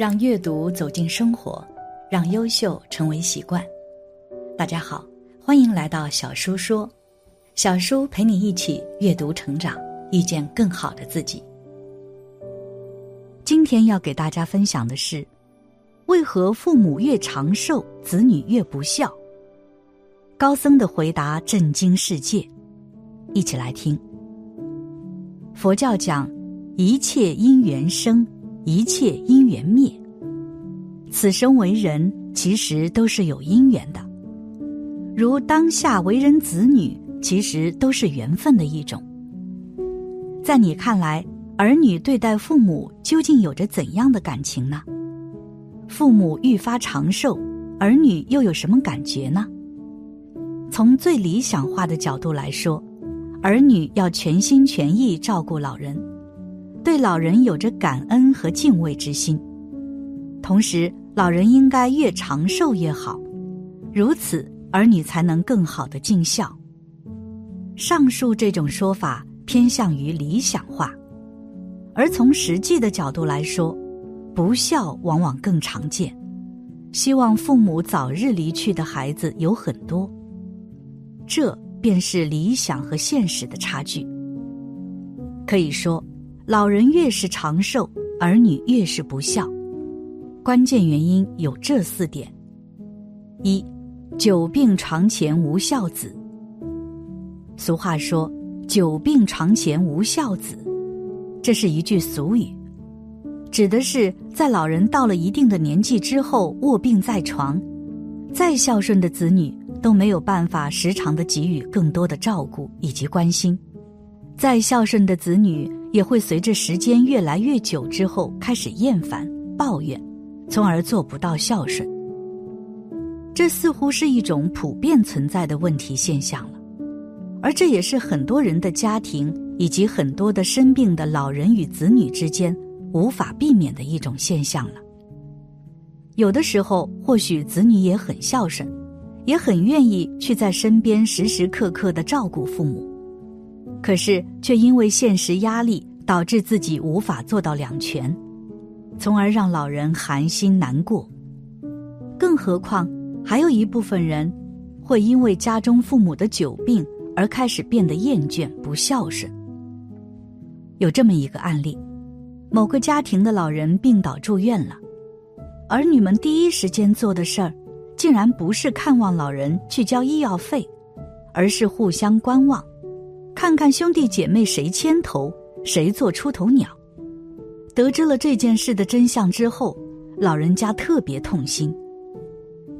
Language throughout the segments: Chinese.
让阅读走进生活，让优秀成为习惯。大家好，欢迎来到小叔说，小叔陪你一起阅读成长，遇见更好的自己。今天要给大家分享的是，为何父母越长寿，子女越不孝？高僧的回答震惊世界，一起来听。佛教讲，一切因缘生。一切因缘灭，此生为人，其实都是有因缘的。如当下为人子女，其实都是缘分的一种。在你看来，儿女对待父母究竟有着怎样的感情呢？父母愈发长寿，儿女又有什么感觉呢？从最理想化的角度来说，儿女要全心全意照顾老人。对老人有着感恩和敬畏之心，同时老人应该越长寿越好，如此儿女才能更好的尽孝。上述这种说法偏向于理想化，而从实际的角度来说，不孝往往更常见。希望父母早日离去的孩子有很多，这便是理想和现实的差距。可以说。老人越是长寿，儿女越是不孝。关键原因有这四点：一，久病床前无孝子。俗话说“久病床前无孝子”，这是一句俗语，指的是在老人到了一定的年纪之后卧病在床，再孝顺的子女都没有办法时常的给予更多的照顾以及关心。再孝顺的子女也会随着时间越来越久之后开始厌烦、抱怨，从而做不到孝顺。这似乎是一种普遍存在的问题现象了，而这也是很多人的家庭以及很多的生病的老人与子女之间无法避免的一种现象了。有的时候，或许子女也很孝顺，也很愿意去在身边时时刻刻的照顾父母。可是，却因为现实压力，导致自己无法做到两全，从而让老人寒心难过。更何况，还有一部分人，会因为家中父母的久病而开始变得厌倦、不孝顺。有这么一个案例：某个家庭的老人病倒住院了，儿女们第一时间做的事儿，竟然不是看望老人去交医药费，而是互相观望。看看兄弟姐妹谁牵头，谁做出头鸟。得知了这件事的真相之后，老人家特别痛心。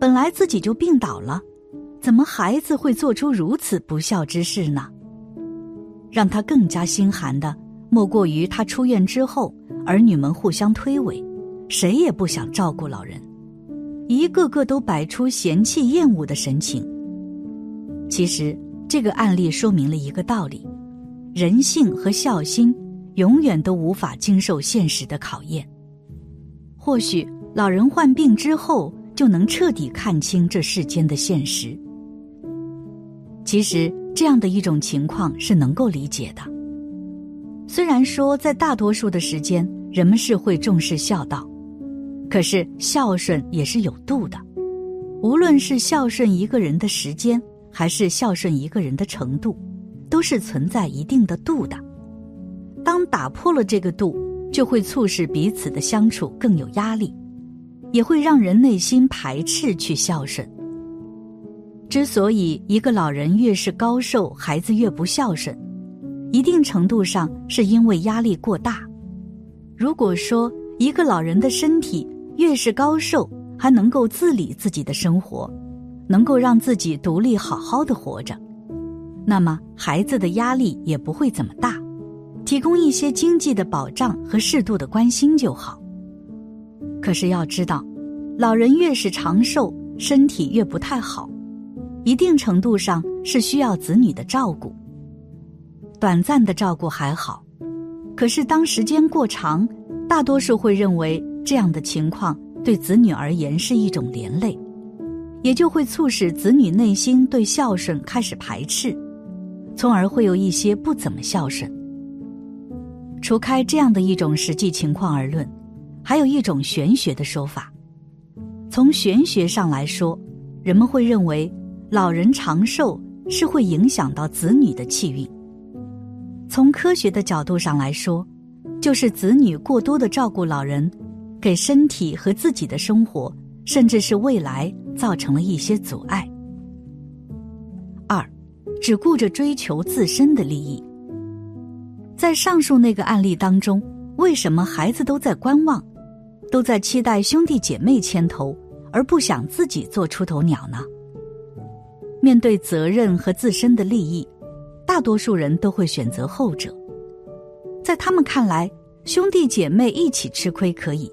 本来自己就病倒了，怎么孩子会做出如此不孝之事呢？让他更加心寒的，莫过于他出院之后，儿女们互相推诿，谁也不想照顾老人，一个个都摆出嫌弃厌恶的神情。其实。这个案例说明了一个道理：人性和孝心永远都无法经受现实的考验。或许老人患病之后就能彻底看清这世间的现实。其实这样的一种情况是能够理解的。虽然说在大多数的时间人们是会重视孝道，可是孝顺也是有度的。无论是孝顺一个人的时间。还是孝顺一个人的程度，都是存在一定的度的。当打破了这个度，就会促使彼此的相处更有压力，也会让人内心排斥去孝顺。之所以一个老人越是高寿，孩子越不孝顺，一定程度上是因为压力过大。如果说一个老人的身体越是高寿，还能够自理自己的生活。能够让自己独立好好的活着，那么孩子的压力也不会怎么大，提供一些经济的保障和适度的关心就好。可是要知道，老人越是长寿，身体越不太好，一定程度上是需要子女的照顾。短暂的照顾还好，可是当时间过长，大多数会认为这样的情况对子女而言是一种连累。也就会促使子女内心对孝顺开始排斥，从而会有一些不怎么孝顺。除开这样的一种实际情况而论，还有一种玄学的说法。从玄学上来说，人们会认为老人长寿是会影响到子女的气运。从科学的角度上来说，就是子女过多的照顾老人，给身体和自己的生活，甚至是未来造成了一些阻碍。二，只顾着追求自身的利益。在上述那个案例当中，为什么孩子都在观望，都在期待兄弟姐妹牵头？而不想自己做出头鸟呢？面对责任和自身的利益，大多数人都会选择后者。在他们看来，兄弟姐妹一起吃亏可以，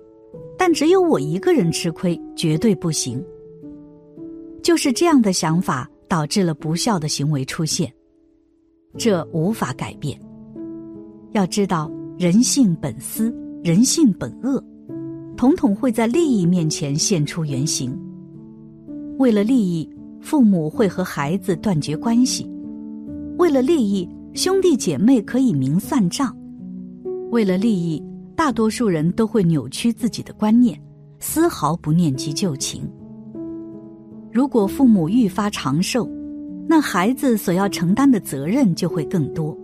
但只有我一个人吃亏绝对不行。就是这样的想法导致了不孝的行为出现，这无法改变。要知道，人性本私，人性本恶。统统会在利益面前现出原形。为了利益，父母会和孩子断绝关系；为了利益，兄弟姐妹可以明算账；为了利益，大多数人都会扭曲自己的观念，丝毫不念及旧情。如果父母愈发长寿，那孩子所要承担的责任就会更多。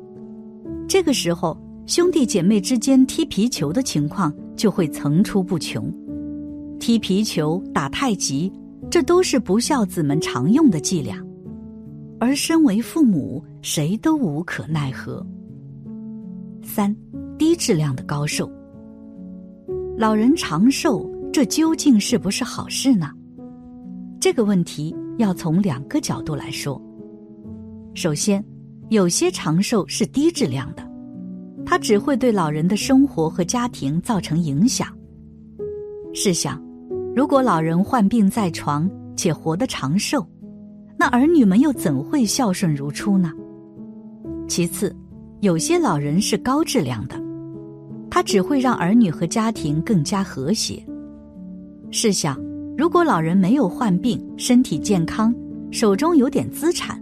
这个时候，兄弟姐妹之间踢皮球的情况。就会层出不穷，踢皮球、打太极，这都是不孝子们常用的伎俩，而身为父母，谁都无可奈何。三，低质量的高寿，老人长寿，这究竟是不是好事呢？这个问题要从两个角度来说。首先，有些长寿是低质量的。它只会对老人的生活和家庭造成影响。试想，如果老人患病在床且活得长寿，那儿女们又怎会孝顺如初呢？其次，有些老人是高质量的，他只会让儿女和家庭更加和谐。试想，如果老人没有患病，身体健康，手中有点资产，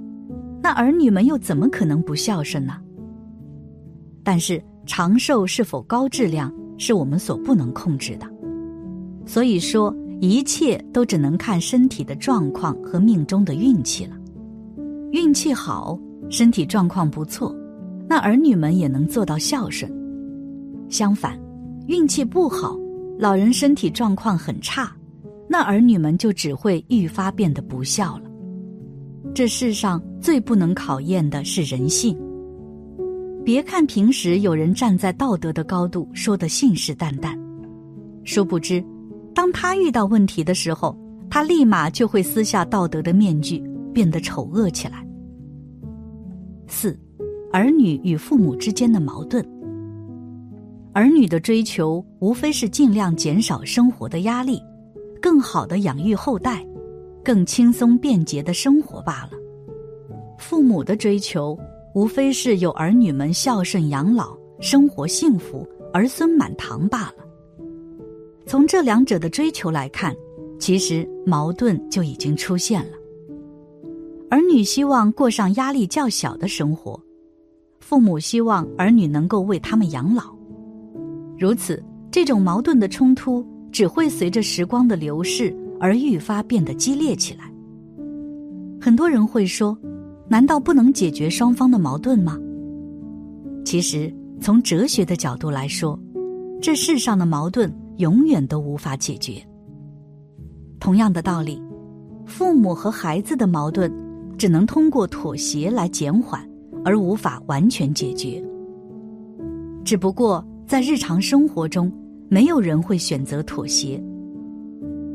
那儿女们又怎么可能不孝顺呢？但是长寿是否高质量，是我们所不能控制的。所以说，一切都只能看身体的状况和命中的运气了。运气好，身体状况不错，那儿女们也能做到孝顺。相反，运气不好，老人身体状况很差，那儿女们就只会愈发变得不孝了。这世上最不能考验的是人性。别看平时有人站在道德的高度说的信誓旦旦，殊不知，当他遇到问题的时候，他立马就会撕下道德的面具，变得丑恶起来。四，儿女与父母之间的矛盾。儿女的追求无非是尽量减少生活的压力，更好的养育后代，更轻松便捷的生活罢了。父母的追求。无非是有儿女们孝顺养老，生活幸福，儿孙满堂罢了。从这两者的追求来看，其实矛盾就已经出现了。儿女希望过上压力较小的生活，父母希望儿女能够为他们养老。如此，这种矛盾的冲突只会随着时光的流逝而愈发变得激烈起来。很多人会说。难道不能解决双方的矛盾吗？其实，从哲学的角度来说，这世上的矛盾永远都无法解决。同样的道理，父母和孩子的矛盾只能通过妥协来减缓，而无法完全解决。只不过在日常生活中，没有人会选择妥协。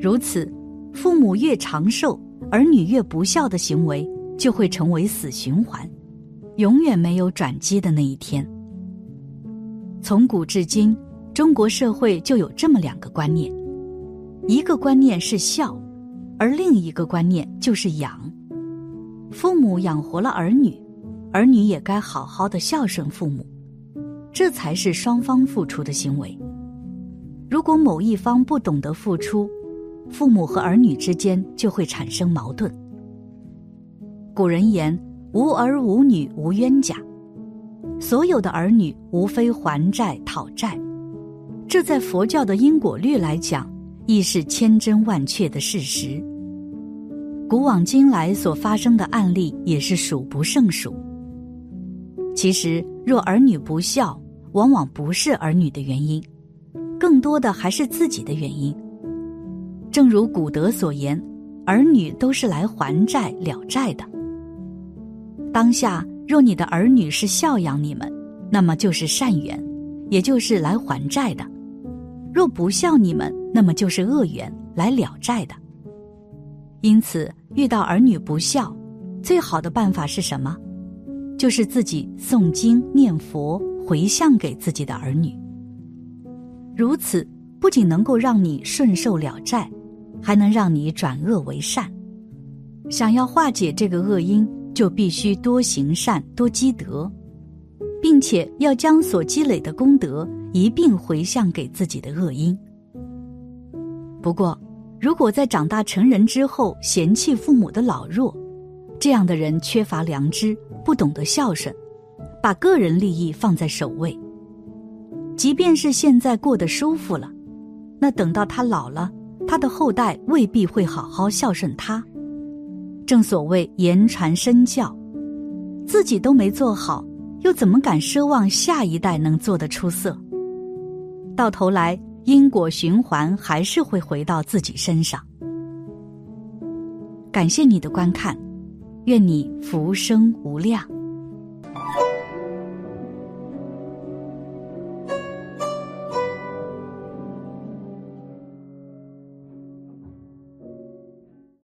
如此，父母越长寿，儿女越不孝的行为。就会成为死循环，永远没有转机的那一天。从古至今，中国社会就有这么两个观念：一个观念是孝，而另一个观念就是养。父母养活了儿女，儿女也该好好的孝顺父母，这才是双方付出的行为。如果某一方不懂得付出，父母和儿女之间就会产生矛盾。古人言：“无儿无女无冤家。”所有的儿女无非还债讨债，这在佛教的因果律来讲，亦是千真万确的事实。古往今来所发生的案例也是数不胜数。其实，若儿女不孝，往往不是儿女的原因，更多的还是自己的原因。正如古德所言：“儿女都是来还债了债的。”当下，若你的儿女是孝养你们，那么就是善缘，也就是来还债的；若不孝你们，那么就是恶缘，来了债的。因此，遇到儿女不孝，最好的办法是什么？就是自己诵经念佛，回向给自己的儿女。如此，不仅能够让你顺受了债，还能让你转恶为善。想要化解这个恶因。就必须多行善，多积德，并且要将所积累的功德一并回向给自己的恶因。不过，如果在长大成人之后嫌弃父母的老弱，这样的人缺乏良知，不懂得孝顺，把个人利益放在首位。即便是现在过得舒服了，那等到他老了，他的后代未必会好好孝顺他。正所谓言传身教，自己都没做好，又怎么敢奢望下一代能做得出色？到头来，因果循环还是会回到自己身上。感谢你的观看，愿你福生无量。